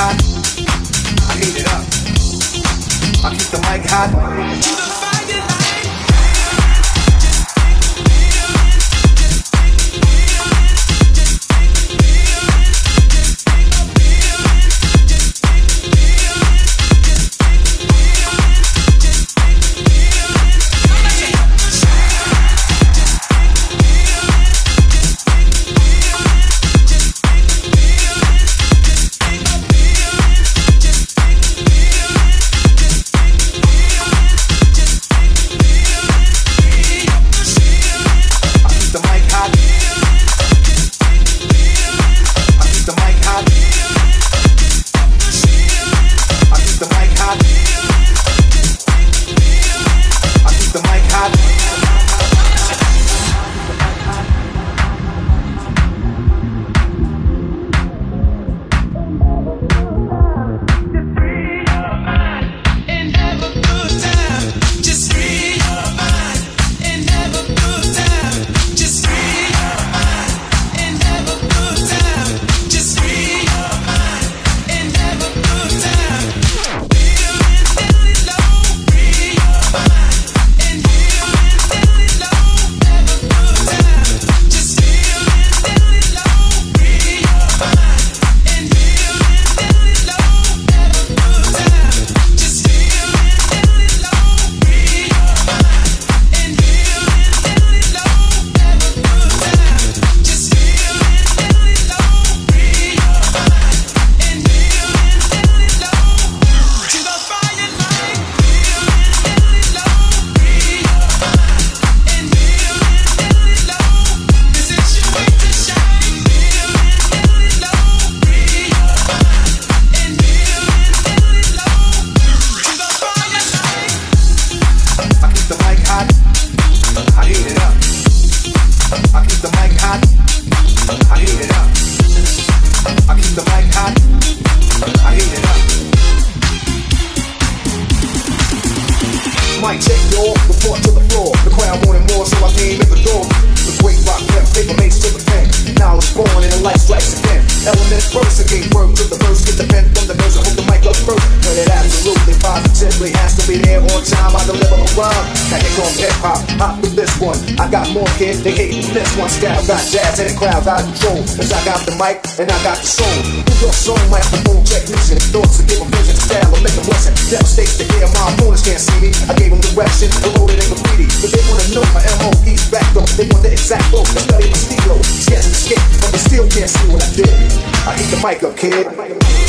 hot. I heat it up. I keep the mic hot. Simply has to be there on time. I deliver a rhyme. Now here comes hip hop. Hop with this one. I got more kids. They hate. this one. Style got jazz and the crowd got control. Cause I got the mic and I got the soul. New York soul microphone technician. Thoughts to give a vision. Style and make a blessing. Devastates to hear My opponents can't see me. I gave them direction. Reloaded in graffiti. But they wanna know my MOE's back though. They want the exact flow. They study the steel. Yes, escape. But they still can't see what I did. I hit the mic up, kid.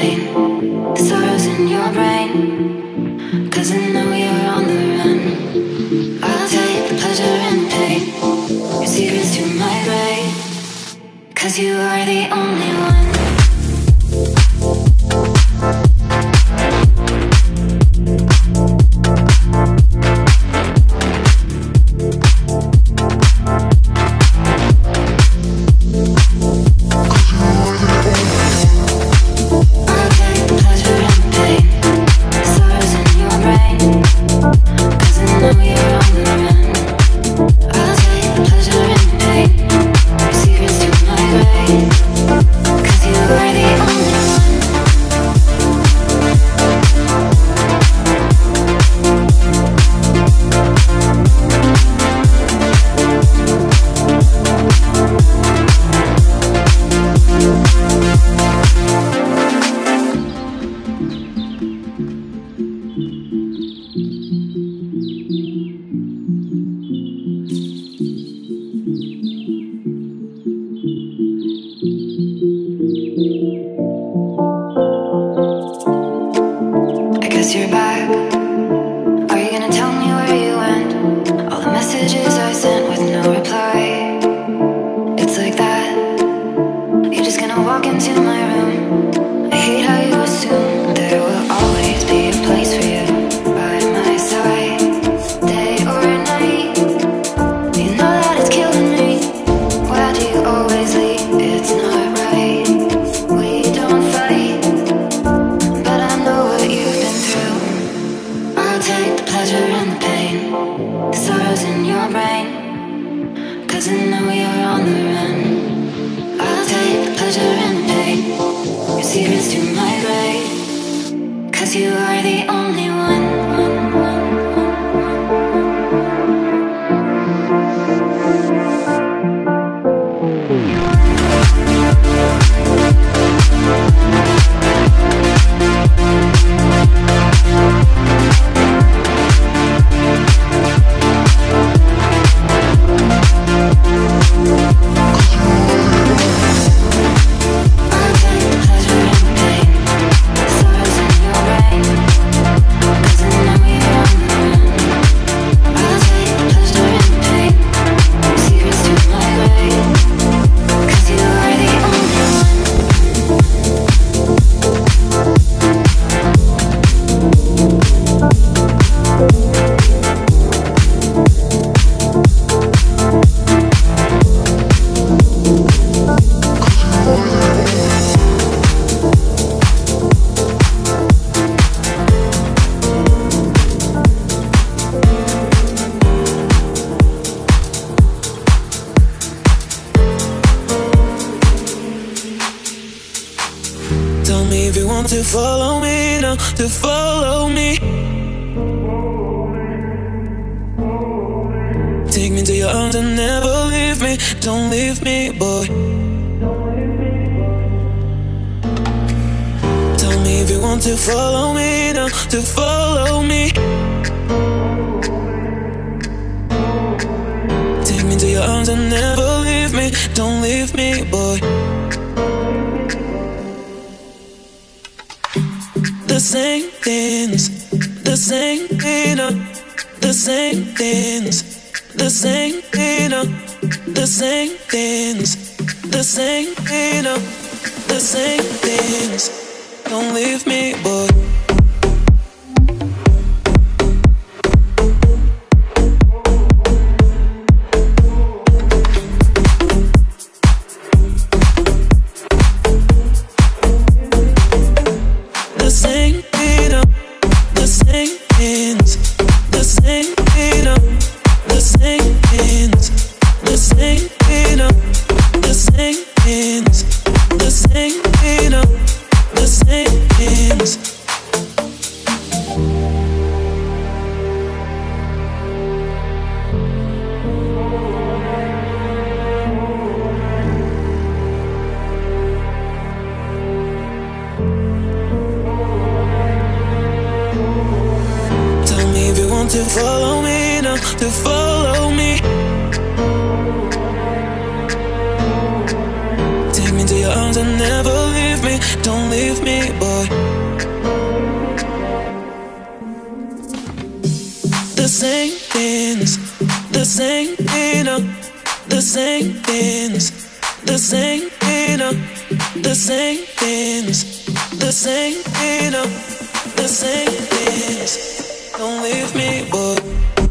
the sorrows in your brain. Cause I know you're on the run. I'll take pleasure in pain, your secrets to my grave. Cause you are the only one. things, the same thing, the same things. Don't leave me, boy.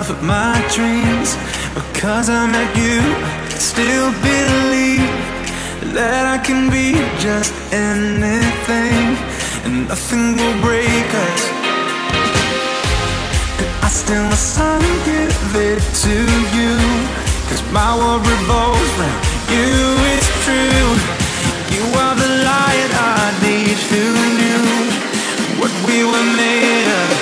of my dreams. Because I met you, still believe That I can be just anything And nothing will break us. I still must give it to you. Cause my world revolves round you, it's true. You are the light I need who knew What we were made of.